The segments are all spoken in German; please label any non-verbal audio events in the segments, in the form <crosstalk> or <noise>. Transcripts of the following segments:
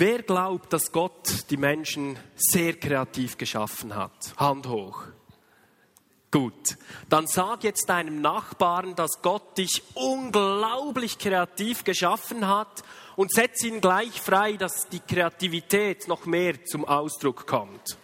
Wer glaubt, dass Gott die Menschen sehr kreativ geschaffen hat? Hand hoch. Gut, dann sag jetzt deinem Nachbarn, dass Gott dich unglaublich kreativ geschaffen hat und setz ihn gleich frei, dass die Kreativität noch mehr zum Ausdruck kommt.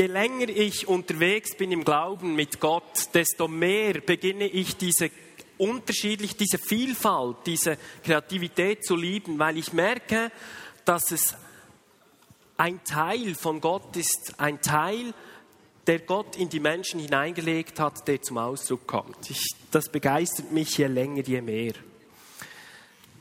Je länger ich unterwegs bin im Glauben mit Gott, desto mehr beginne ich diese unterschiedlich, diese Vielfalt, diese Kreativität zu lieben, weil ich merke, dass es ein Teil von Gott ist, ein Teil, der Gott in die Menschen hineingelegt hat, der zum Ausdruck kommt. Ich, das begeistert mich je länger, je mehr.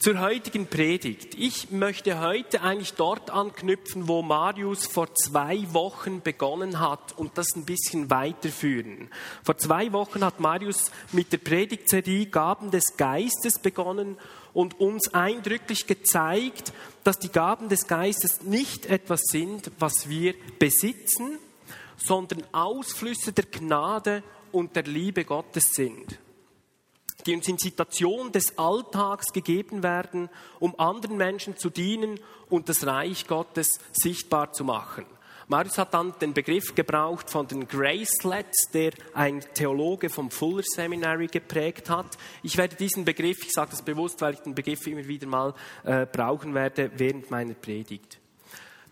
Zur heutigen Predigt. Ich möchte heute eigentlich dort anknüpfen, wo Marius vor zwei Wochen begonnen hat und das ein bisschen weiterführen. Vor zwei Wochen hat Marius mit der Predigtserie Gaben des Geistes begonnen und uns eindrücklich gezeigt, dass die Gaben des Geistes nicht etwas sind, was wir besitzen, sondern Ausflüsse der Gnade und der Liebe Gottes sind die uns in Situationen des Alltags gegeben werden, um anderen Menschen zu dienen und das Reich Gottes sichtbar zu machen. Marius hat dann den Begriff gebraucht von den Gracelets, der ein Theologe vom Fuller Seminary geprägt hat. Ich werde diesen Begriff, ich sage das bewusst, weil ich den Begriff immer wieder mal äh, brauchen werde während meiner Predigt.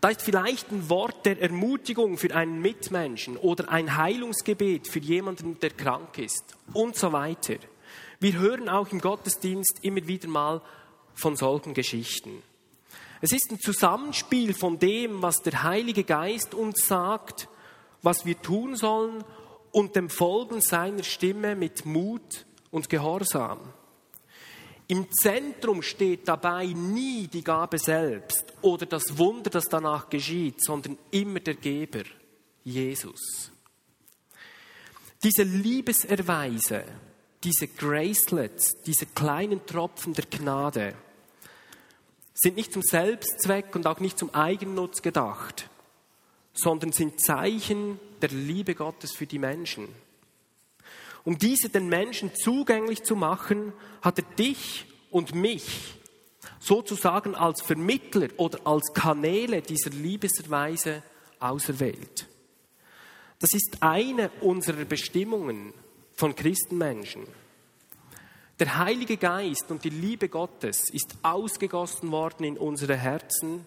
Da ist vielleicht ein Wort der Ermutigung für einen Mitmenschen oder ein Heilungsgebet für jemanden, der krank ist und so weiter. Wir hören auch im Gottesdienst immer wieder mal von solchen Geschichten. Es ist ein Zusammenspiel von dem, was der Heilige Geist uns sagt, was wir tun sollen und dem Folgen seiner Stimme mit Mut und Gehorsam. Im Zentrum steht dabei nie die Gabe selbst oder das Wunder, das danach geschieht, sondern immer der Geber, Jesus. Diese Liebeserweise, diese Gracelets, diese kleinen Tropfen der Gnade, sind nicht zum Selbstzweck und auch nicht zum Eigennutz gedacht, sondern sind Zeichen der Liebe Gottes für die Menschen. Um diese den Menschen zugänglich zu machen, hat er dich und mich sozusagen als Vermittler oder als Kanäle dieser Liebeserweise auserwählt. Das ist eine unserer Bestimmungen, von Christenmenschen. Der Heilige Geist und die Liebe Gottes ist ausgegossen worden in unsere Herzen,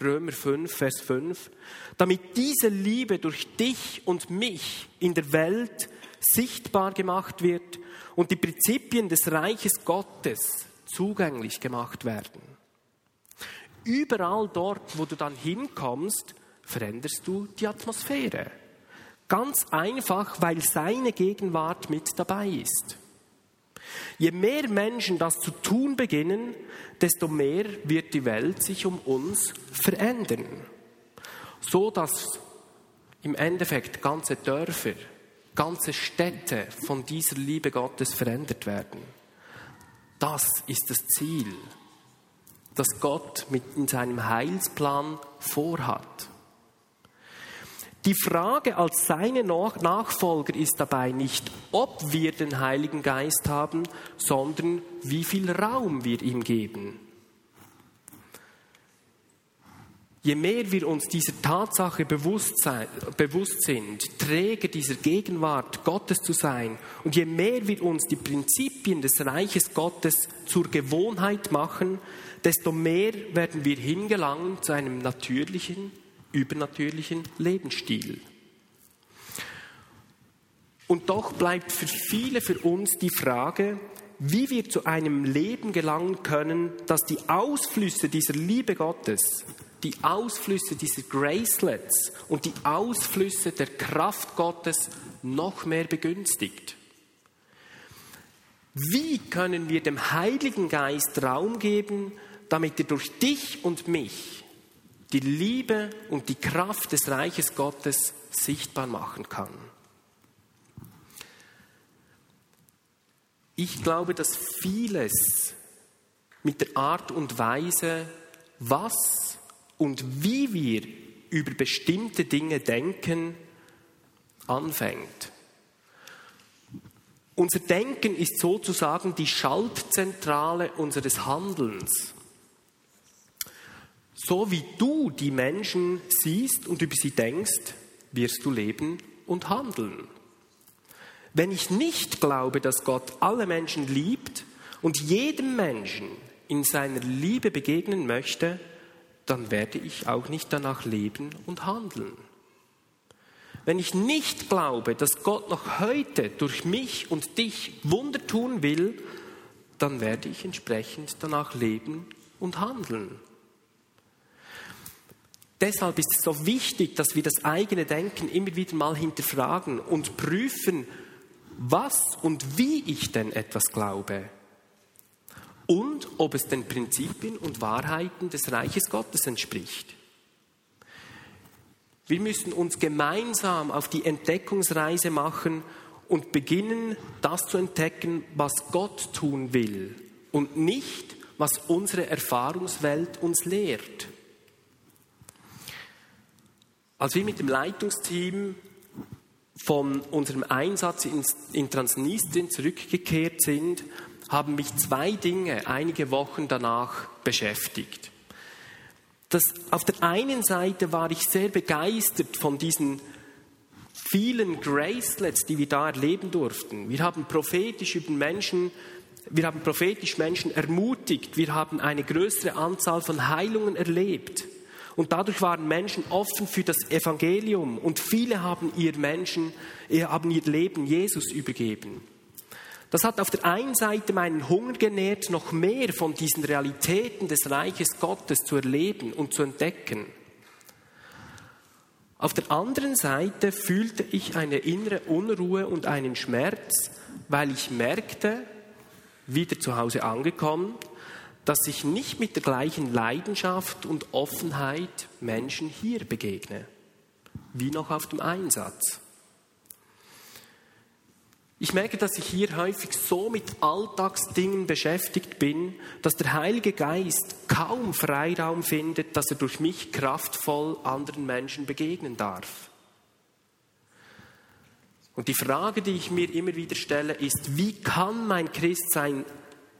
Römer 5, Vers 5, damit diese Liebe durch dich und mich in der Welt sichtbar gemacht wird und die Prinzipien des Reiches Gottes zugänglich gemacht werden. Überall dort, wo du dann hinkommst, veränderst du die Atmosphäre. Ganz einfach, weil seine Gegenwart mit dabei ist. Je mehr Menschen das zu tun beginnen, desto mehr wird die Welt sich um uns verändern. So dass im Endeffekt ganze Dörfer, ganze Städte von dieser Liebe Gottes verändert werden. Das ist das Ziel, das Gott mit in seinem Heilsplan vorhat. Die Frage als seine Nachfolger ist dabei nicht, ob wir den Heiligen Geist haben, sondern wie viel Raum wir ihm geben. Je mehr wir uns dieser Tatsache bewusst, sein, bewusst sind, Träger dieser Gegenwart Gottes zu sein, und je mehr wir uns die Prinzipien des Reiches Gottes zur Gewohnheit machen, desto mehr werden wir hingelangen zu einem natürlichen, übernatürlichen Lebensstil. Und doch bleibt für viele für uns die Frage, wie wir zu einem Leben gelangen können, das die Ausflüsse dieser Liebe Gottes, die Ausflüsse dieser Gracelets und die Ausflüsse der Kraft Gottes noch mehr begünstigt. Wie können wir dem Heiligen Geist Raum geben, damit er durch dich und mich die Liebe und die Kraft des Reiches Gottes sichtbar machen kann. Ich glaube, dass vieles mit der Art und Weise, was und wie wir über bestimmte Dinge denken, anfängt. Unser Denken ist sozusagen die Schaltzentrale unseres Handelns. So wie du die Menschen siehst und über sie denkst, wirst du leben und handeln. Wenn ich nicht glaube, dass Gott alle Menschen liebt und jedem Menschen in seiner Liebe begegnen möchte, dann werde ich auch nicht danach leben und handeln. Wenn ich nicht glaube, dass Gott noch heute durch mich und dich Wunder tun will, dann werde ich entsprechend danach leben und handeln. Deshalb ist es so wichtig, dass wir das eigene Denken immer wieder mal hinterfragen und prüfen, was und wie ich denn etwas glaube und ob es den Prinzipien und Wahrheiten des Reiches Gottes entspricht. Wir müssen uns gemeinsam auf die Entdeckungsreise machen und beginnen, das zu entdecken, was Gott tun will und nicht, was unsere Erfahrungswelt uns lehrt. Als wir mit dem Leitungsteam von unserem Einsatz in, Transnistrien zurückgekehrt sind, haben mich zwei Dinge einige Wochen danach beschäftigt. Das, auf der einen Seite war ich sehr begeistert von diesen vielen Gracelets, die wir da erleben durften. Wir haben prophetisch über Menschen, wir haben prophetisch Menschen ermutigt, wir haben eine größere Anzahl von Heilungen erlebt. Und dadurch waren Menschen offen für das Evangelium und viele haben ihr Menschen, haben ihr Leben Jesus übergeben. Das hat auf der einen Seite meinen Hunger genährt, noch mehr von diesen Realitäten des Reiches Gottes zu erleben und zu entdecken. Auf der anderen Seite fühlte ich eine innere Unruhe und einen Schmerz, weil ich merkte, wieder zu Hause angekommen, dass ich nicht mit der gleichen Leidenschaft und Offenheit Menschen hier begegne, wie noch auf dem Einsatz. Ich merke, dass ich hier häufig so mit Alltagsdingen beschäftigt bin, dass der Heilige Geist kaum Freiraum findet, dass er durch mich kraftvoll anderen Menschen begegnen darf. Und die Frage, die ich mir immer wieder stelle, ist, wie kann mein Christsein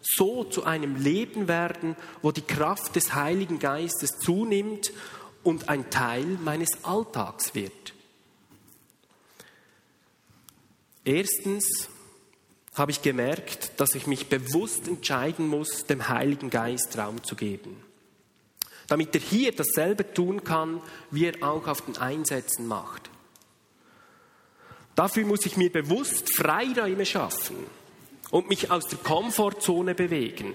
so zu einem Leben werden, wo die Kraft des Heiligen Geistes zunimmt und ein Teil meines Alltags wird? Erstens habe ich gemerkt, dass ich mich bewusst entscheiden muss, dem Heiligen Geist Raum zu geben. Damit er hier dasselbe tun kann, wie er auch auf den Einsätzen macht. Dafür muss ich mir bewusst Freiräume schaffen und mich aus der Komfortzone bewegen.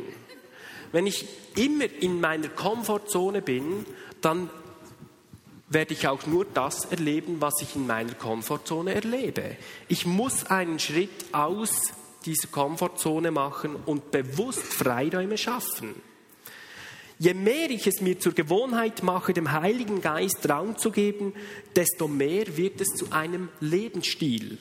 Wenn ich immer in meiner Komfortzone bin, dann werde ich auch nur das erleben, was ich in meiner Komfortzone erlebe. Ich muss einen Schritt aus dieser Komfortzone machen und bewusst Freiräume schaffen. Je mehr ich es mir zur Gewohnheit mache, dem Heiligen Geist Raum zu geben, desto mehr wird es zu einem Lebensstil.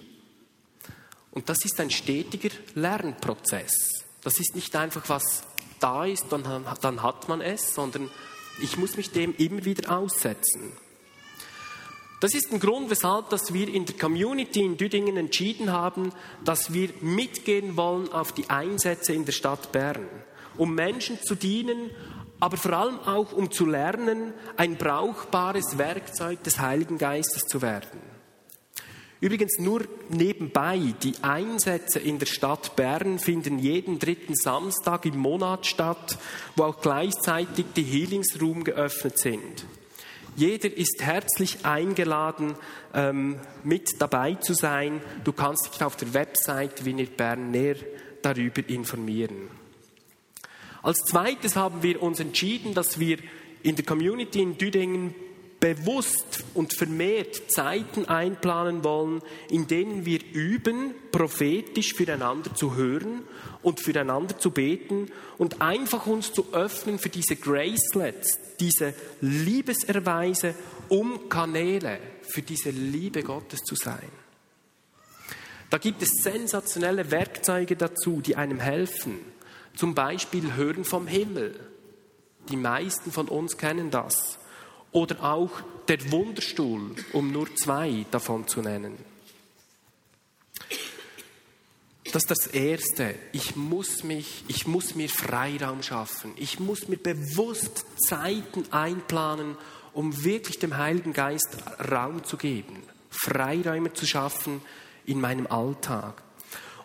Und das ist ein stetiger Lernprozess. Das ist nicht einfach, was da ist, dann, dann hat man es, sondern ich muss mich dem immer wieder aussetzen. Das ist ein Grund, weshalb dass wir in der Community in Düdingen entschieden haben, dass wir mitgehen wollen auf die Einsätze in der Stadt Bern, um Menschen zu dienen, aber vor allem auch um zu lernen, ein brauchbares Werkzeug des Heiligen Geistes zu werden. Übrigens nur nebenbei, die Einsätze in der Stadt Bern finden jeden dritten Samstag im Monat statt, wo auch gleichzeitig die Healingsroom geöffnet sind. Jeder ist herzlich eingeladen, ähm, mit dabei zu sein. Du kannst dich auf der Website Wiener Bern näher darüber informieren. Als zweites haben wir uns entschieden, dass wir in der Community in Düdingen bewusst und vermehrt Zeiten einplanen wollen, in denen wir üben, prophetisch füreinander zu hören und füreinander zu beten und einfach uns zu öffnen für diese Gracelets, diese Liebeserweise, um Kanäle für diese Liebe Gottes zu sein. Da gibt es sensationelle Werkzeuge dazu, die einem helfen. Zum Beispiel Hören vom Himmel. Die meisten von uns kennen das. Oder auch der Wunderstuhl, um nur zwei davon zu nennen. Das ist das Erste. Ich muss mich, ich muss mir Freiraum schaffen. Ich muss mir bewusst Zeiten einplanen, um wirklich dem Heiligen Geist Raum zu geben, Freiräume zu schaffen in meinem Alltag.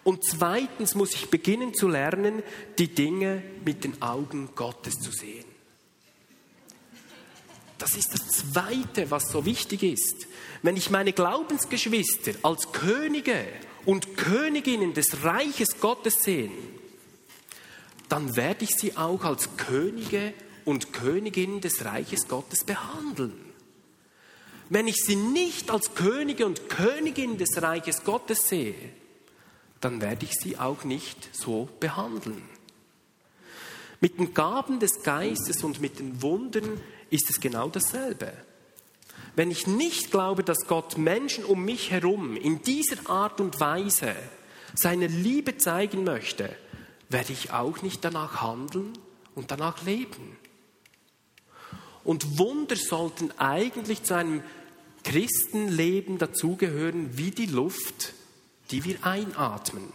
Und zweitens muss ich beginnen zu lernen, die Dinge mit den Augen Gottes zu sehen. Das ist das Zweite, was so wichtig ist. Wenn ich meine Glaubensgeschwister als Könige und Königinnen des Reiches Gottes sehe, dann werde ich sie auch als Könige und Königinnen des Reiches Gottes behandeln. Wenn ich sie nicht als Könige und Königin des Reiches Gottes sehe, dann werde ich sie auch nicht so behandeln. Mit den Gaben des Geistes und mit den Wundern ist es genau dasselbe. Wenn ich nicht glaube, dass Gott Menschen um mich herum in dieser Art und Weise seine Liebe zeigen möchte, werde ich auch nicht danach handeln und danach leben. Und Wunder sollten eigentlich zu einem Christenleben dazugehören wie die Luft, die wir einatmen,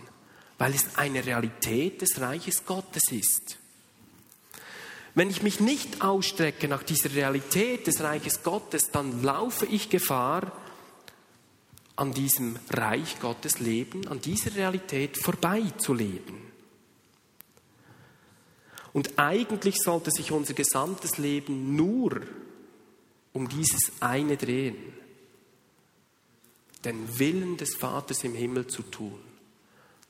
weil es eine Realität des Reiches Gottes ist. Wenn ich mich nicht ausstrecke nach dieser Realität des Reiches Gottes, dann laufe ich Gefahr, an diesem Reich Gottes leben, an dieser Realität vorbeizuleben. Und eigentlich sollte sich unser gesamtes Leben nur um dieses eine drehen, den Willen des Vaters im Himmel zu tun.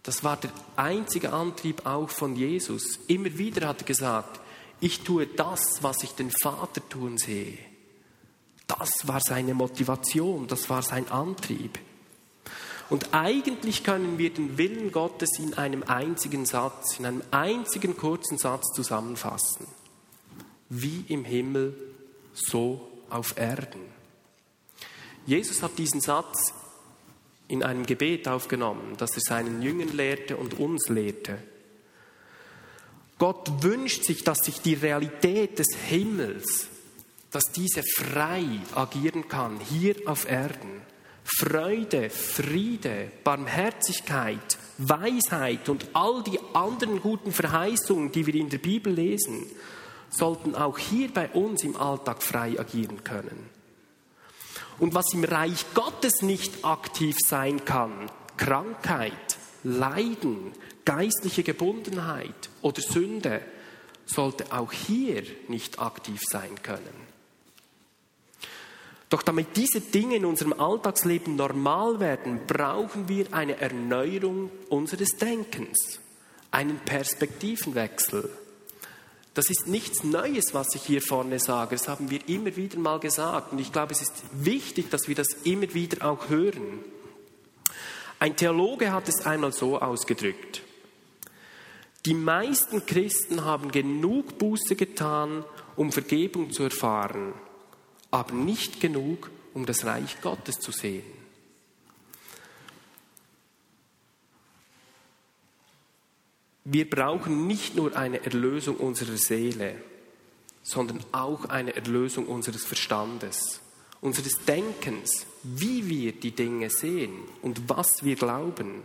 Das war der einzige Antrieb auch von Jesus. Immer wieder hat er gesagt, ich tue das, was ich den Vater tun sehe. Das war seine Motivation, das war sein Antrieb. Und eigentlich können wir den Willen Gottes in einem einzigen Satz, in einem einzigen kurzen Satz zusammenfassen. Wie im Himmel, so auf Erden. Jesus hat diesen Satz in einem Gebet aufgenommen, das er seinen Jüngern lehrte und uns lehrte. Gott wünscht sich, dass sich die Realität des Himmels, dass diese frei agieren kann, hier auf Erden. Freude, Friede, Barmherzigkeit, Weisheit und all die anderen guten Verheißungen, die wir in der Bibel lesen, sollten auch hier bei uns im Alltag frei agieren können. Und was im Reich Gottes nicht aktiv sein kann, Krankheit, Leiden, geistliche Gebundenheit oder Sünde sollte auch hier nicht aktiv sein können. Doch damit diese Dinge in unserem Alltagsleben normal werden, brauchen wir eine Erneuerung unseres Denkens, einen Perspektivenwechsel. Das ist nichts Neues, was ich hier vorne sage. Das haben wir immer wieder mal gesagt. Und ich glaube, es ist wichtig, dass wir das immer wieder auch hören. Ein Theologe hat es einmal so ausgedrückt. Die meisten Christen haben genug Buße getan, um Vergebung zu erfahren, aber nicht genug, um das Reich Gottes zu sehen. Wir brauchen nicht nur eine Erlösung unserer Seele, sondern auch eine Erlösung unseres Verstandes, unseres Denkens, wie wir die Dinge sehen und was wir glauben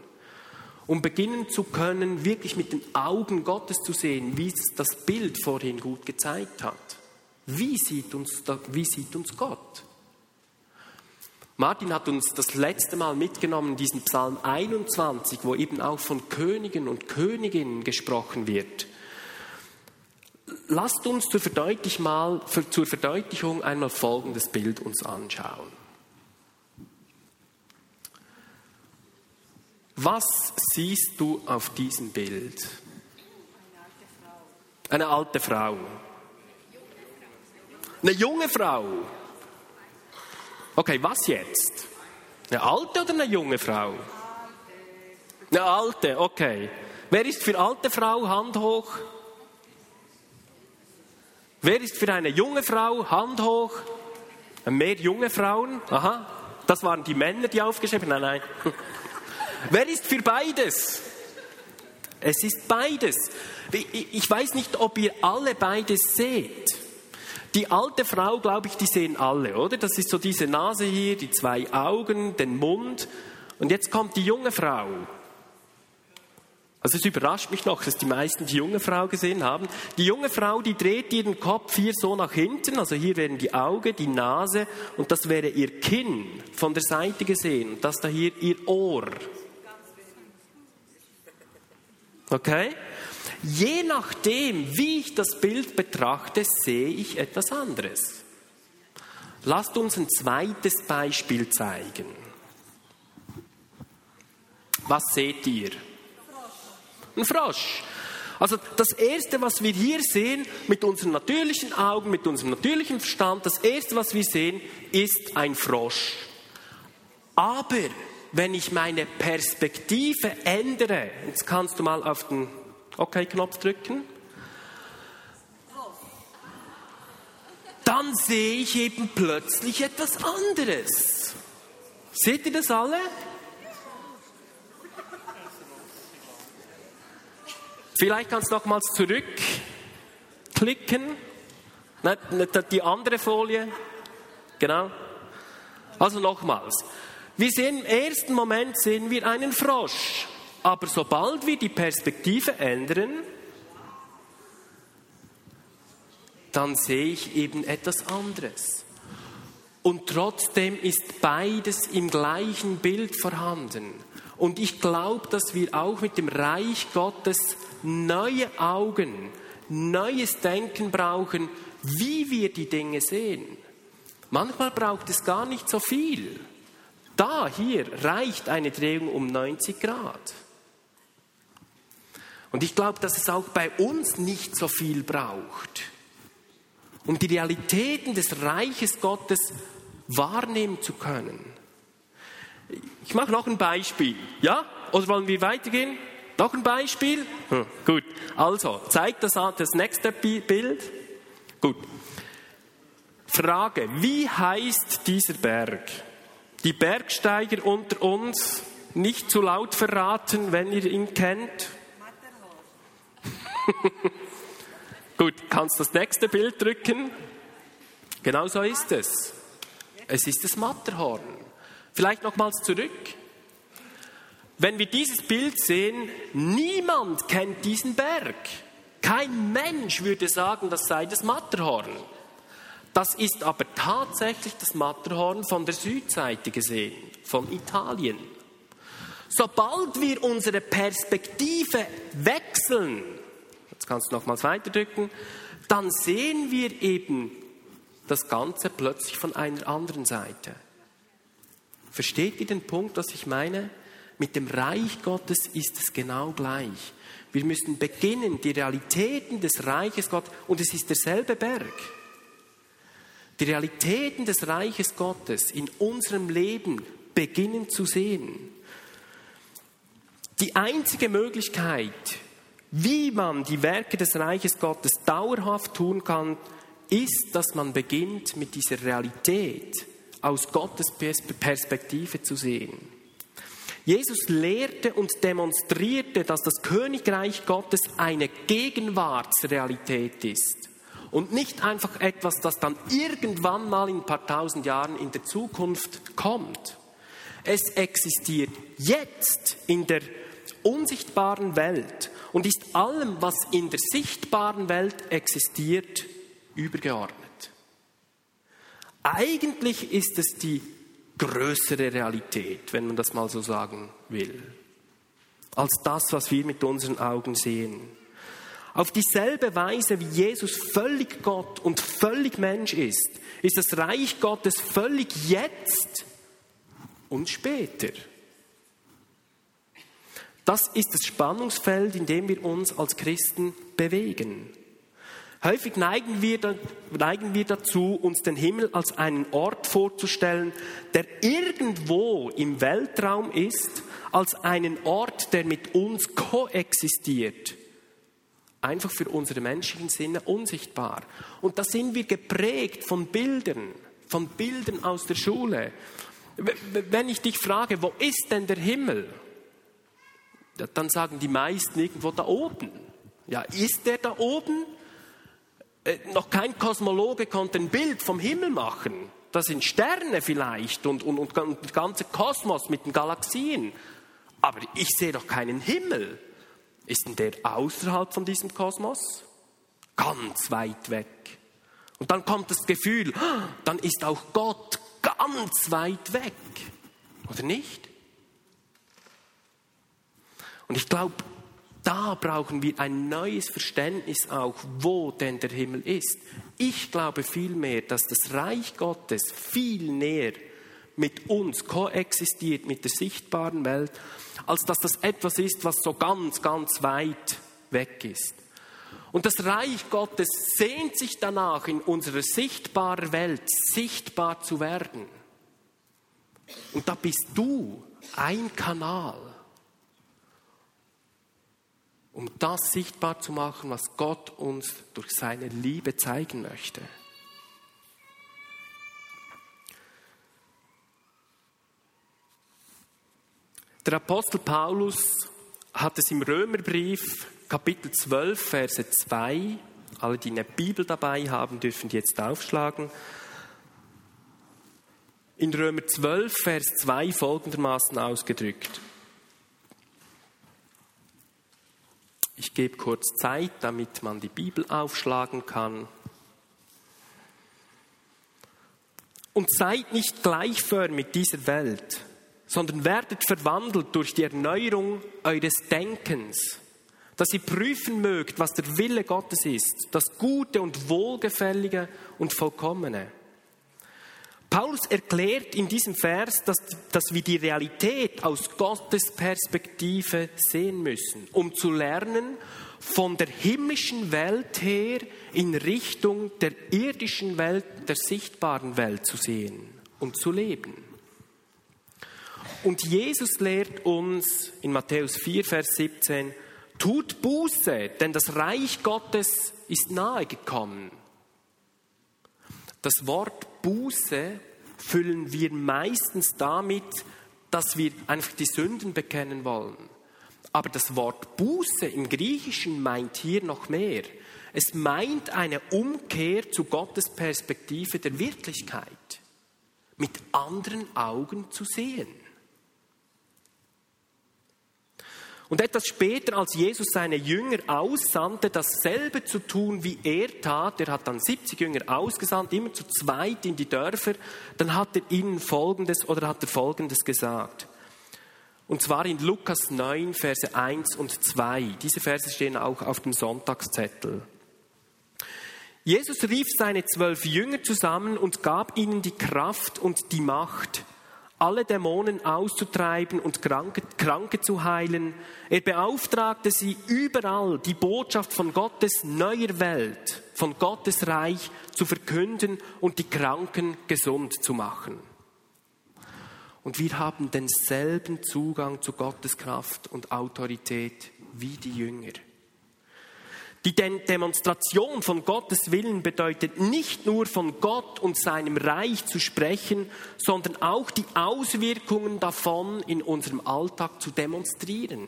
um beginnen zu können, wirklich mit den Augen Gottes zu sehen, wie es das Bild vorhin gut gezeigt hat. Wie sieht uns, wie sieht uns Gott? Martin hat uns das letzte Mal mitgenommen, diesen Psalm 21, wo eben auch von Königen und Königinnen gesprochen wird. Lasst uns zur, Verdeutlichung, mal, zur Verdeutlichung einmal folgendes Bild uns anschauen. Was siehst du auf diesem Bild? Eine alte Frau. Eine junge Frau. Okay, was jetzt? Eine alte oder eine junge Frau? Eine alte, okay. Wer ist für alte Frau? Hand hoch. Wer ist für eine junge Frau? Hand hoch. Mehr junge Frauen? Aha. Das waren die Männer, die aufgeschrieben haben. Nein, nein. Wer ist für beides? Es ist beides. Ich weiß nicht, ob ihr alle beides seht. Die alte Frau, glaube ich, die sehen alle, oder? Das ist so diese Nase hier, die zwei Augen, den Mund. Und jetzt kommt die junge Frau. Also es überrascht mich noch, dass die meisten die junge Frau gesehen haben. Die junge Frau, die dreht ihren Kopf hier so nach hinten, also hier wären die Augen, die Nase und das wäre ihr Kinn von der Seite gesehen. Und das da hier ihr Ohr. Okay? Je nachdem, wie ich das Bild betrachte, sehe ich etwas anderes. Lasst uns ein zweites Beispiel zeigen. Was seht ihr? Ein Frosch. Also das Erste, was wir hier sehen, mit unseren natürlichen Augen, mit unserem natürlichen Verstand, das Erste, was wir sehen, ist ein Frosch. Aber wenn ich meine Perspektive ändere, jetzt kannst du mal auf den OK-Knopf drücken, dann sehe ich eben plötzlich etwas anderes. Seht ihr das alle? Vielleicht kannst du nochmals zurückklicken. Die andere Folie. Genau. Also nochmals. Wir sehen im ersten Moment sehen wir einen Frosch. Aber sobald wir die Perspektive ändern, dann sehe ich eben etwas anderes. Und trotzdem ist beides im gleichen Bild vorhanden. Und ich glaube, dass wir auch mit dem Reich Gottes neue Augen, neues Denken brauchen, wie wir die Dinge sehen. Manchmal braucht es gar nicht so viel. Da, hier, reicht eine Drehung um 90 Grad. Und ich glaube, dass es auch bei uns nicht so viel braucht, um die Realitäten des Reiches Gottes wahrnehmen zu können. Ich mache noch ein Beispiel. Ja? Oder wollen wir weitergehen? Noch ein Beispiel? Hm, gut. Also, zeigt das, das nächste Bild. Gut. Frage, wie heißt dieser Berg? Die Bergsteiger unter uns nicht zu laut verraten, wenn ihr ihn kennt. <laughs> Gut, kannst das nächste Bild drücken? Genau so ist es. Es ist das Matterhorn. Vielleicht nochmals zurück. Wenn wir dieses Bild sehen, niemand kennt diesen Berg. Kein Mensch würde sagen, das sei das Matterhorn. Das ist aber tatsächlich das Matterhorn von der Südseite gesehen, von Italien. Sobald wir unsere Perspektive wechseln, jetzt kannst du nochmals weiterdrücken, dann sehen wir eben das Ganze plötzlich von einer anderen Seite. Versteht ihr den Punkt, was ich meine? Mit dem Reich Gottes ist es genau gleich. Wir müssen beginnen, die Realitäten des Reiches Gottes, und es ist derselbe Berg, die Realitäten des Reiches Gottes in unserem Leben beginnen zu sehen. Die einzige Möglichkeit, wie man die Werke des Reiches Gottes dauerhaft tun kann, ist, dass man beginnt, mit dieser Realität aus Gottes Perspektive zu sehen. Jesus lehrte und demonstrierte, dass das Königreich Gottes eine Gegenwartsrealität ist und nicht einfach etwas, das dann irgendwann mal in ein paar tausend Jahren in der Zukunft kommt. Es existiert jetzt in der unsichtbaren Welt und ist allem, was in der sichtbaren Welt existiert, übergeordnet. Eigentlich ist es die größere Realität, wenn man das mal so sagen will, als das, was wir mit unseren Augen sehen. Auf dieselbe Weise, wie Jesus völlig Gott und völlig Mensch ist, ist das Reich Gottes völlig jetzt und später. Das ist das Spannungsfeld, in dem wir uns als Christen bewegen. Häufig neigen wir, neigen wir dazu, uns den Himmel als einen Ort vorzustellen, der irgendwo im Weltraum ist, als einen Ort, der mit uns koexistiert. Einfach für unsere menschlichen Sinne unsichtbar. Und da sind wir geprägt von Bildern, von Bildern aus der Schule. Wenn ich dich frage, wo ist denn der Himmel? Dann sagen die meisten irgendwo da oben. Ja, ist der da oben? Äh, noch kein Kosmologe konnte ein Bild vom Himmel machen. Das sind Sterne vielleicht und, und, und der ganze Kosmos mit den Galaxien. Aber ich sehe doch keinen Himmel. Ist denn der außerhalb von diesem Kosmos? Ganz weit weg. Und dann kommt das Gefühl, dann ist auch Gott ganz weit weg. Oder nicht? Und ich glaube, da brauchen wir ein neues Verständnis auch, wo denn der Himmel ist. Ich glaube vielmehr, dass das Reich Gottes viel näher mit uns koexistiert, mit der sichtbaren Welt, als dass das etwas ist, was so ganz, ganz weit weg ist. Und das Reich Gottes sehnt sich danach, in unserer sichtbaren Welt sichtbar zu werden. Und da bist du ein Kanal um das sichtbar zu machen, was Gott uns durch seine Liebe zeigen möchte. Der Apostel Paulus hat es im Römerbrief Kapitel 12, Verse 2, alle, die eine Bibel dabei haben, dürfen die jetzt aufschlagen. In Römer 12, Vers 2 folgendermaßen ausgedrückt. Ich gebe kurz Zeit, damit man die Bibel aufschlagen kann. Und seid nicht gleichförmig dieser Welt, sondern werdet verwandelt durch die Erneuerung eures Denkens, dass ihr prüfen mögt, was der Wille Gottes ist, das Gute und Wohlgefällige und Vollkommene. Paulus erklärt in diesem Vers, dass, dass wir die Realität aus Gottes Perspektive sehen müssen, um zu lernen, von der himmlischen Welt her in Richtung der irdischen Welt, der sichtbaren Welt zu sehen und zu leben. Und Jesus lehrt uns in Matthäus 4, Vers 17, tut Buße, denn das Reich Gottes ist nahe gekommen. Das Wort Buße füllen wir meistens damit, dass wir einfach die Sünden bekennen wollen. Aber das Wort Buße im Griechischen meint hier noch mehr. Es meint eine Umkehr zu Gottes Perspektive der Wirklichkeit, mit anderen Augen zu sehen. Und etwas später, als Jesus seine Jünger aussandte, dasselbe zu tun, wie er tat, er hat dann 70 Jünger ausgesandt, immer zu zweit in die Dörfer, dann hat er ihnen Folgendes oder hat er Folgendes gesagt. Und zwar in Lukas 9, Verse 1 und 2. Diese Verse stehen auch auf dem Sonntagszettel. Jesus rief seine zwölf Jünger zusammen und gab ihnen die Kraft und die Macht, alle Dämonen auszutreiben und Kranke, Kranke zu heilen. Er beauftragte sie überall, die Botschaft von Gottes neuer Welt, von Gottes Reich zu verkünden und die Kranken gesund zu machen. Und wir haben denselben Zugang zu Gottes Kraft und Autorität wie die Jünger. Die Demonstration von Gottes Willen bedeutet nicht nur von Gott und seinem Reich zu sprechen, sondern auch die Auswirkungen davon in unserem Alltag zu demonstrieren.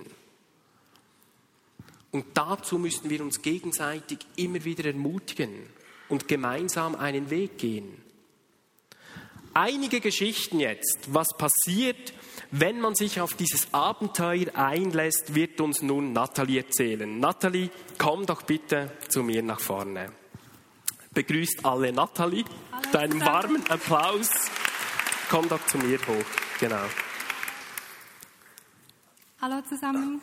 Und dazu müssen wir uns gegenseitig immer wieder ermutigen und gemeinsam einen Weg gehen. Einige Geschichten jetzt, was passiert, wenn man sich auf dieses Abenteuer einlässt, wird uns nun Nathalie erzählen. Nathalie, komm doch bitte zu mir nach vorne. Begrüßt alle Nathalie. Hallo, Deinen warmen Applaus. Komm doch zu mir hoch. Genau. Hallo zusammen.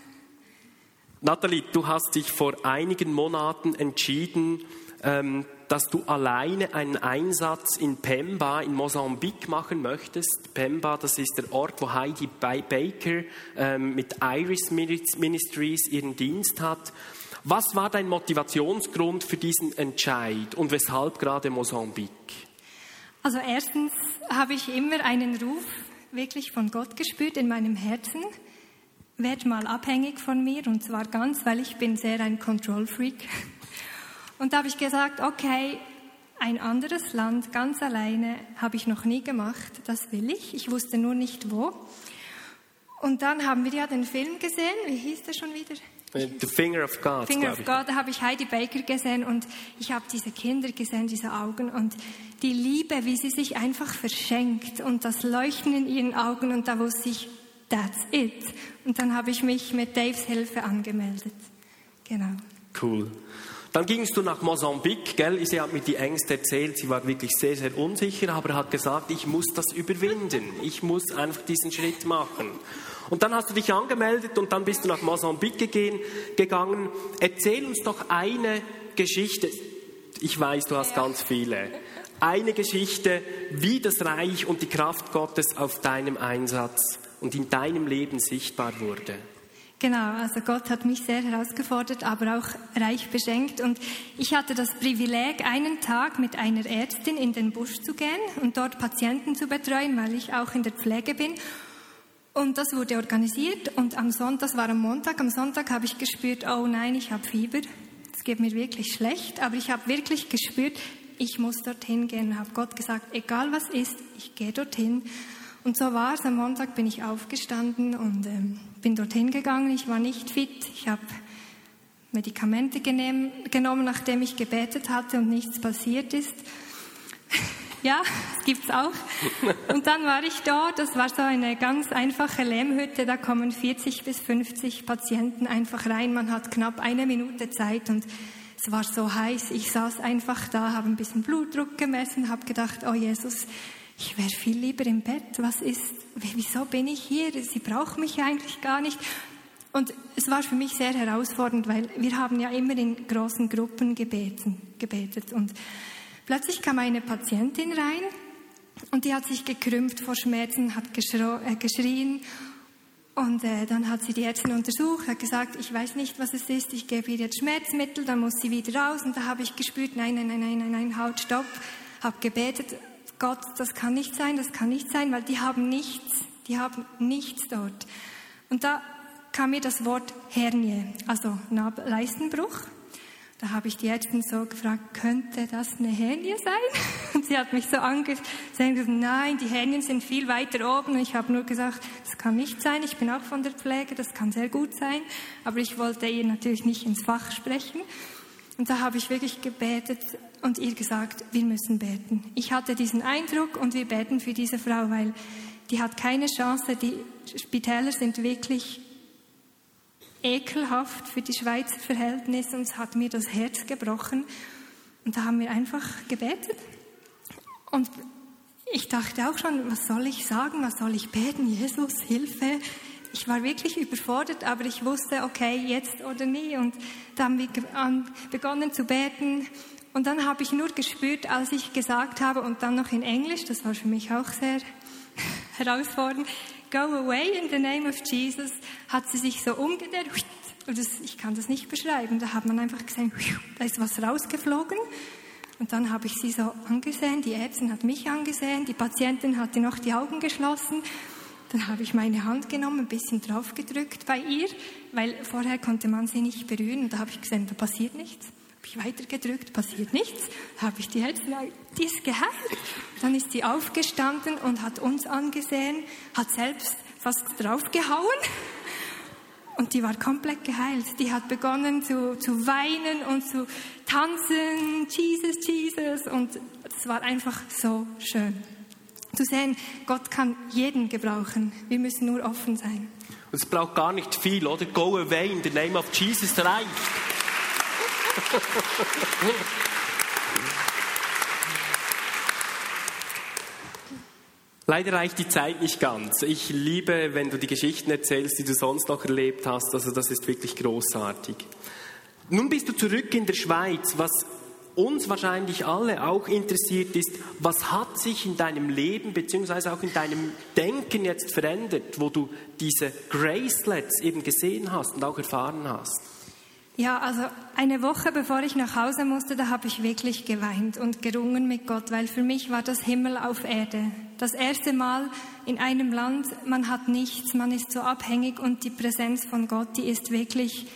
Nathalie, du hast dich vor einigen Monaten entschieden, ähm, dass du alleine einen Einsatz in Pemba in Mosambik machen möchtest. Pemba, das ist der Ort, wo Heidi Baker ähm, mit Iris Ministries ihren Dienst hat. Was war dein Motivationsgrund für diesen Entscheid und weshalb gerade Mosambik? Also erstens habe ich immer einen Ruf wirklich von Gott gespürt in meinem Herzen. Werd mal abhängig von mir und zwar ganz, weil ich bin sehr ein Control-Freak. Und da habe ich gesagt, okay, ein anderes Land ganz alleine habe ich noch nie gemacht, das will ich. Ich wusste nur nicht wo. Und dann haben wir ja den Film gesehen, wie hieß der schon wieder? The Finger of God. Finger of God, da habe ich Heidi Baker gesehen und ich habe diese Kinder gesehen, diese Augen und die Liebe, wie sie sich einfach verschenkt und das Leuchten in ihren Augen und da wusste ich, that's it. Und dann habe ich mich mit Daves Hilfe angemeldet. Genau. Cool. Dann gingst du nach Mosambik, gell? Sie hat mir die Ängste erzählt, sie war wirklich sehr, sehr unsicher, aber hat gesagt, ich muss das überwinden. Ich muss einfach diesen Schritt machen. Und dann hast du dich angemeldet und dann bist du nach Mosambik gegangen. Erzähl uns doch eine Geschichte. Ich weiß, du hast ganz viele. Eine Geschichte, wie das Reich und die Kraft Gottes auf deinem Einsatz und in deinem Leben sichtbar wurde. Genau, also Gott hat mich sehr herausgefordert, aber auch reich beschenkt. Und ich hatte das Privileg, einen Tag mit einer Ärztin in den Busch zu gehen und dort Patienten zu betreuen, weil ich auch in der Pflege bin. Und das wurde organisiert und am Sonntag, das war am Montag, am Sonntag habe ich gespürt, oh nein, ich habe Fieber. Es geht mir wirklich schlecht, aber ich habe wirklich gespürt, ich muss dorthin gehen und habe Gott gesagt, egal was ist, ich gehe dorthin. Und so war es. Am Montag bin ich aufgestanden und ähm, bin dorthin gegangen. Ich war nicht fit. Ich habe Medikamente genommen, nachdem ich gebetet hatte und nichts passiert ist. <laughs> ja, das gibt's auch. Und dann war ich dort. Das war so eine ganz einfache Lehmhütte. Da kommen 40 bis 50 Patienten einfach rein. Man hat knapp eine Minute Zeit und es war so heiß. Ich saß einfach da, habe ein bisschen Blutdruck gemessen, habe gedacht, oh Jesus, ich wäre viel lieber im Bett. Was ist, wieso bin ich hier? Sie braucht mich eigentlich gar nicht. Und es war für mich sehr herausfordernd, weil wir haben ja immer in großen Gruppen gebeten, gebetet. Und plötzlich kam eine Patientin rein und die hat sich gekrümmt vor Schmerzen, hat äh, geschrien. Und äh, dann hat sie die Ärztin untersucht, hat gesagt, ich weiß nicht, was es ist, ich gebe ihr jetzt Schmerzmittel, dann muss sie wieder raus. Und da habe ich gespürt, nein, nein, nein, nein, nein, nein, halt, stopp. Habe gebetet Gott, das kann nicht sein, das kann nicht sein, weil die haben nichts, die haben nichts dort. Und da kam mir das Wort Hernie, also Leistenbruch. Da habe ich die Ärztin so gefragt, könnte das eine Hernie sein? <laughs> Und sie hat mich so angesehen nein, die Hernien sind viel weiter oben. Und ich habe nur gesagt, das kann nicht sein, ich bin auch von der Pflege, das kann sehr gut sein. Aber ich wollte ihr natürlich nicht ins Fach sprechen. Und da habe ich wirklich gebetet und ihr gesagt, wir müssen beten. Ich hatte diesen Eindruck und wir beten für diese Frau, weil die hat keine Chance. Die Spitäler sind wirklich ekelhaft für die Schweizer Verhältnisse und es hat mir das Herz gebrochen. Und da haben wir einfach gebetet. Und ich dachte auch schon, was soll ich sagen, was soll ich beten? Jesus, Hilfe, ich war wirklich überfordert, aber ich wusste, okay, jetzt oder nie. Und da haben wir begonnen zu beten. Und dann habe ich nur gespürt, als ich gesagt habe, und dann noch in Englisch, das war für mich auch sehr <laughs> herausfordernd, go away in the name of Jesus, hat sie sich so umgedreht. Und das, ich kann das nicht beschreiben. Da hat man einfach gesehen, <laughs> da ist was rausgeflogen. Und dann habe ich sie so angesehen, die Ärztin hat mich angesehen, die Patientin hatte noch die Augen geschlossen. Dann habe ich meine Hand genommen, ein bisschen draufgedrückt bei ihr, weil vorher konnte man sie nicht berühren. Und da habe ich gesehen, da passiert nichts. Habe ich weitergedrückt, passiert nichts. Da habe ich die Hälfte, die ist geheilt. Dann ist sie aufgestanden und hat uns angesehen, hat selbst fast draufgehauen. Und die war komplett geheilt. Die hat begonnen zu, zu weinen und zu tanzen, Jesus, Jesus. Und es war einfach so schön zu sehen, Gott kann jeden gebrauchen. Wir müssen nur offen sein. Es braucht gar nicht viel, oder? Go away in the name of Jesus reicht. <laughs> Leider reicht die Zeit nicht ganz. Ich liebe, wenn du die Geschichten erzählst, die du sonst noch erlebt hast. Also das ist wirklich großartig. Nun bist du zurück in der Schweiz. Was uns wahrscheinlich alle auch interessiert ist, was hat sich in deinem Leben beziehungsweise auch in deinem Denken jetzt verändert, wo du diese Gracelets eben gesehen hast und auch erfahren hast? Ja, also eine Woche bevor ich nach Hause musste, da habe ich wirklich geweint und gerungen mit Gott, weil für mich war das Himmel auf Erde. Das erste Mal in einem Land, man hat nichts, man ist so abhängig und die Präsenz von Gott, die ist wirklich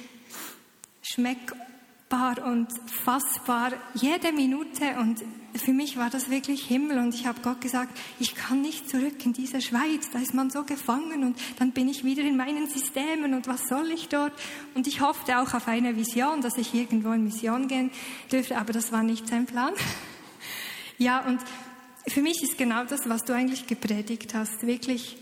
schmeckbar und fassbar jede Minute und für mich war das wirklich Himmel und ich habe Gott gesagt, ich kann nicht zurück in diese Schweiz, da ist man so gefangen und dann bin ich wieder in meinen Systemen und was soll ich dort? Und ich hoffte auch auf eine Vision, dass ich irgendwo in Mission gehen dürfte, aber das war nicht sein Plan. <laughs> Ja, und für mich ist genau das, was du eigentlich gepredigt hast, wirklich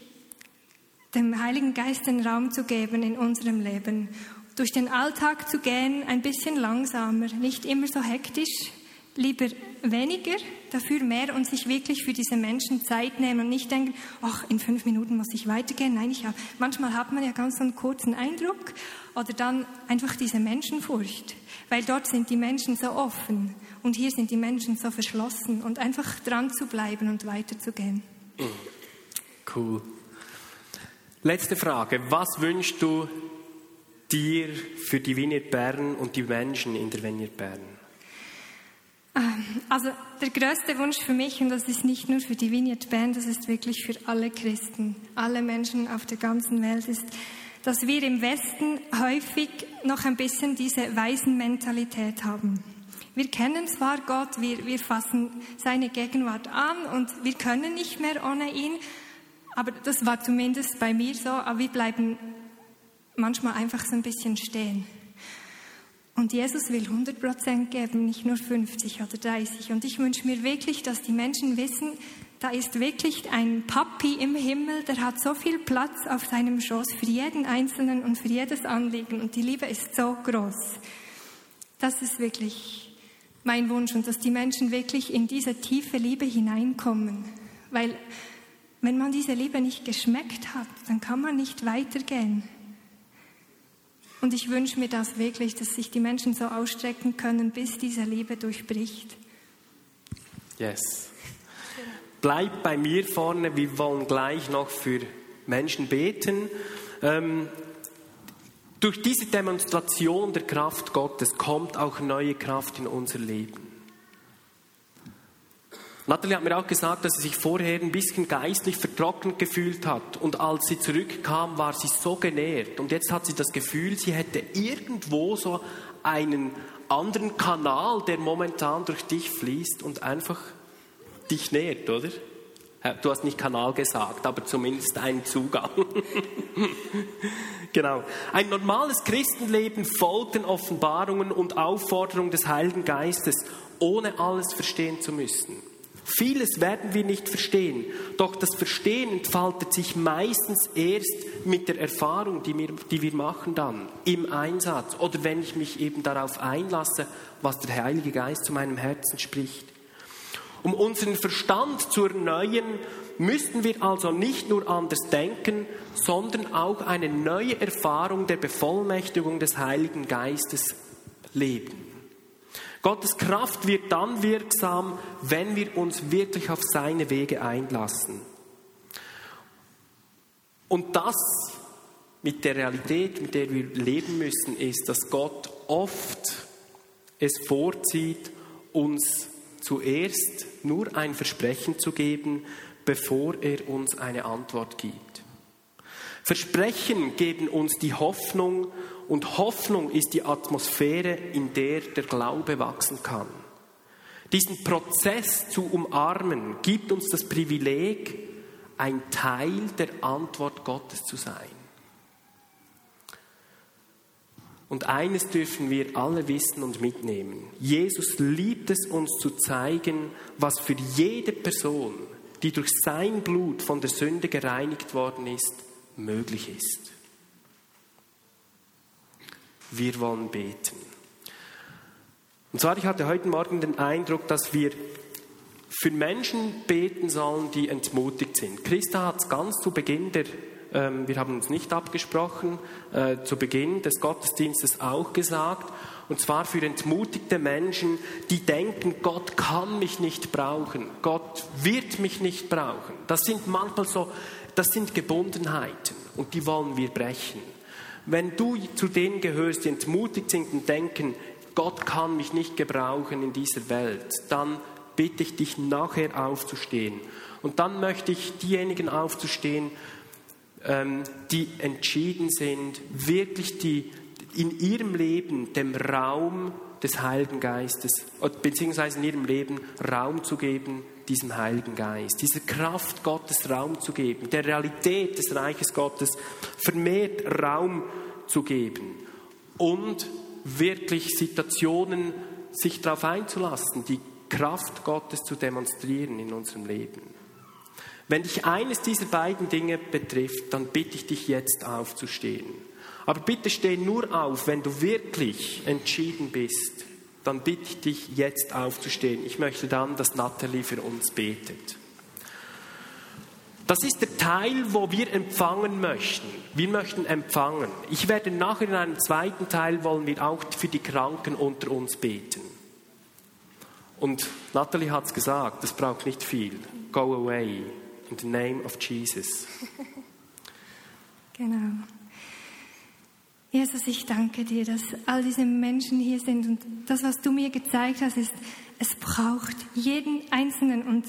dem Heiligen Geist den Raum zu geben in unserem Leben, durch den Alltag zu gehen, ein bisschen langsamer, nicht immer so hektisch, lieber weniger, dafür mehr und sich wirklich für diese Menschen Zeit nehmen und nicht denken, ach, in fünf Minuten muss ich weitergehen. Nein, ich hab, manchmal hat man ja ganz so einen kurzen Eindruck oder dann einfach diese Menschenfurcht, weil dort sind die Menschen so offen und hier sind die Menschen so verschlossen und einfach dran zu bleiben und weiterzugehen. Cool. Letzte Frage. Was wünschst du dir für die Vineyard Bern und die Menschen in der Vineyard Bern? Ähm, also der größte Wunsch für mich, und das ist nicht nur für die Vineyard Band, das ist wirklich für alle Christen, alle Menschen auf der ganzen Welt, ist, dass wir im Westen häufig noch ein bisschen diese Waisenmentalität haben. Wir kennen zwar Gott, wir, wir fassen seine Gegenwart an und wir können nicht mehr ohne ihn, aber das war zumindest bei mir so, aber wir bleiben manchmal einfach so ein bisschen stehen. Und Jesus will 100 Prozent geben, nicht nur 50 oder 30. Und ich wünsche mir wirklich, dass die Menschen wissen, da ist wirklich ein Papi im Himmel, der hat so viel Platz auf seinem Schoß für jeden Einzelnen und für jedes Anliegen. Und die Liebe ist so groß. Das ist wirklich mein Wunsch und dass die Menschen wirklich in diese tiefe Liebe hineinkommen. Weil wenn man diese Liebe nicht geschmeckt hat, dann kann man nicht weitergehen. Und ich wünsche mir das wirklich, dass sich die Menschen so ausstrecken können, bis diese Liebe durchbricht. Yes. Bleib bei mir vorne, wir wollen gleich noch für Menschen beten. Ähm, durch diese Demonstration der Kraft Gottes kommt auch neue Kraft in unser Leben. Natalie hat mir auch gesagt, dass sie sich vorher ein bisschen geistlich vertrocknet gefühlt hat. Und als sie zurückkam, war sie so genährt. Und jetzt hat sie das Gefühl, sie hätte irgendwo so einen anderen Kanal, der momentan durch dich fließt und einfach dich nährt, oder? Du hast nicht Kanal gesagt, aber zumindest einen Zugang. <laughs> genau. Ein normales Christenleben folgt den Offenbarungen und Aufforderungen des Heiligen Geistes, ohne alles verstehen zu müssen. Vieles werden wir nicht verstehen, doch das Verstehen entfaltet sich meistens erst mit der Erfahrung, die wir, die wir machen dann im Einsatz oder wenn ich mich eben darauf einlasse, was der Heilige Geist zu meinem Herzen spricht. Um unseren Verstand zu erneuern, müssten wir also nicht nur anders denken, sondern auch eine neue Erfahrung der Bevollmächtigung des Heiligen Geistes leben. Gottes Kraft wird dann wirksam, wenn wir uns wirklich auf seine Wege einlassen. Und das mit der Realität, mit der wir leben müssen, ist, dass Gott oft es vorzieht, uns zuerst nur ein Versprechen zu geben, bevor er uns eine Antwort gibt. Versprechen geben uns die Hoffnung und Hoffnung ist die Atmosphäre, in der der Glaube wachsen kann. Diesen Prozess zu umarmen, gibt uns das Privileg, ein Teil der Antwort Gottes zu sein. Und eines dürfen wir alle wissen und mitnehmen. Jesus liebt es uns zu zeigen, was für jede Person, die durch sein Blut von der Sünde gereinigt worden ist, möglich ist. Wir wollen beten. Und zwar, ich hatte heute Morgen den Eindruck, dass wir für Menschen beten sollen, die entmutigt sind. Christa hat es ganz zu Beginn der, ähm, wir haben uns nicht abgesprochen, äh, zu Beginn des Gottesdienstes auch gesagt. Und zwar für entmutigte Menschen, die denken, Gott kann mich nicht brauchen, Gott wird mich nicht brauchen. Das sind manchmal so, das sind Gebundenheiten und die wollen wir brechen Wenn du zu denen gehörst, die entmutigt sind und denken, Gott kann mich nicht gebrauchen in dieser Welt, dann bitte ich dich nachher aufzustehen. Und dann möchte ich diejenigen aufzustehen, ähm, die entschieden sind, wirklich die, in ihrem Leben dem Raum des Heiligen Geistes, beziehungsweise in ihrem Leben Raum zu geben, diesem Heiligen Geist, dieser Kraft Gottes Raum zu geben, der Realität des Reiches Gottes vermehrt Raum zu geben und wirklich Situationen sich darauf einzulassen, die Kraft Gottes zu demonstrieren in unserem Leben. Wenn dich eines dieser beiden Dinge betrifft, dann bitte ich dich jetzt aufzustehen. Aber bitte steh nur auf, wenn du wirklich entschieden bist. Dann bitte ich dich jetzt aufzustehen. Ich möchte dann, dass Natalie für uns betet. Das ist der Teil, wo wir empfangen möchten. Wir möchten empfangen. Ich werde nachher in einem zweiten Teil wollen wir auch für die Kranken unter uns beten. Und Natalie hat es gesagt, das braucht nicht viel. Go away in the name of Jesus. <laughs> genau. Jesus, ich danke dir, dass all diese Menschen hier sind und das, was du mir gezeigt hast, ist, es braucht jeden Einzelnen und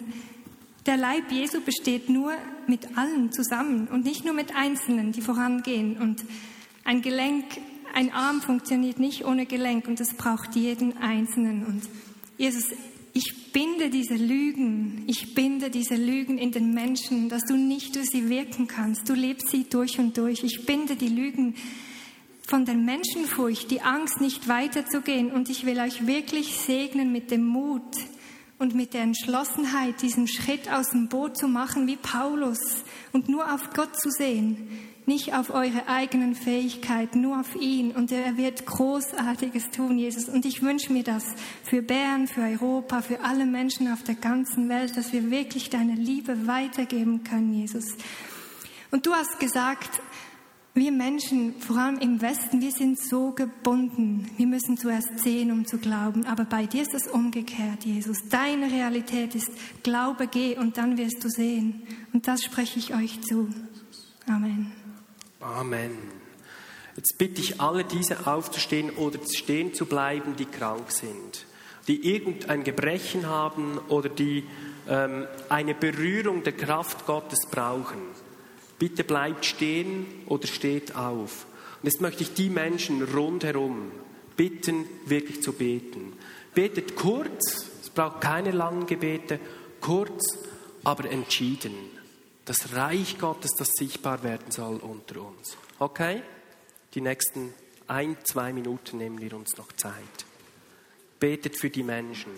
der Leib Jesu besteht nur mit allen zusammen und nicht nur mit Einzelnen, die vorangehen. Und ein Gelenk, ein Arm funktioniert nicht ohne Gelenk und es braucht jeden Einzelnen. Und Jesus, ich binde diese Lügen, ich binde diese Lügen in den Menschen, dass du nicht durch sie wirken kannst. Du lebst sie durch und durch. Ich binde die Lügen von der Menschenfurcht, die Angst, nicht weiterzugehen. Und ich will euch wirklich segnen mit dem Mut, und mit der Entschlossenheit, diesen Schritt aus dem Boot zu machen wie Paulus und nur auf Gott zu sehen, nicht auf eure eigenen Fähigkeiten, nur auf ihn. Und er wird Großartiges tun, Jesus. Und ich wünsche mir das für Bern, für Europa, für alle Menschen auf der ganzen Welt, dass wir wirklich deine Liebe weitergeben können, Jesus. Und du hast gesagt, wir Menschen, vor allem im Westen, wir sind so gebunden. Wir müssen zuerst sehen, um zu glauben. Aber bei dir ist es umgekehrt, Jesus. Deine Realität ist, glaube, geh und dann wirst du sehen. Und das spreche ich euch zu. Amen. Amen. Jetzt bitte ich alle diese aufzustehen oder stehen zu bleiben, die krank sind, die irgendein Gebrechen haben oder die ähm, eine Berührung der Kraft Gottes brauchen. Bitte bleibt stehen oder steht auf. Und jetzt möchte ich die Menschen rundherum bitten, wirklich zu beten. Betet kurz, es braucht keine langen Gebete, kurz, aber entschieden. Das Reich Gottes, das sichtbar werden soll unter uns. Okay? Die nächsten ein, zwei Minuten nehmen wir uns noch Zeit. Betet für die Menschen.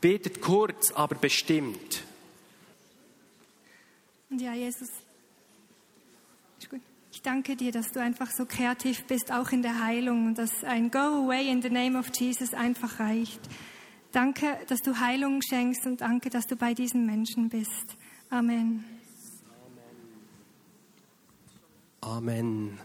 Betet kurz, aber bestimmt. Ja, Jesus, ich danke dir, dass du einfach so kreativ bist, auch in der Heilung und dass ein Go away in the name of Jesus einfach reicht. Danke, dass du Heilung schenkst und danke, dass du bei diesen Menschen bist. Amen. Amen.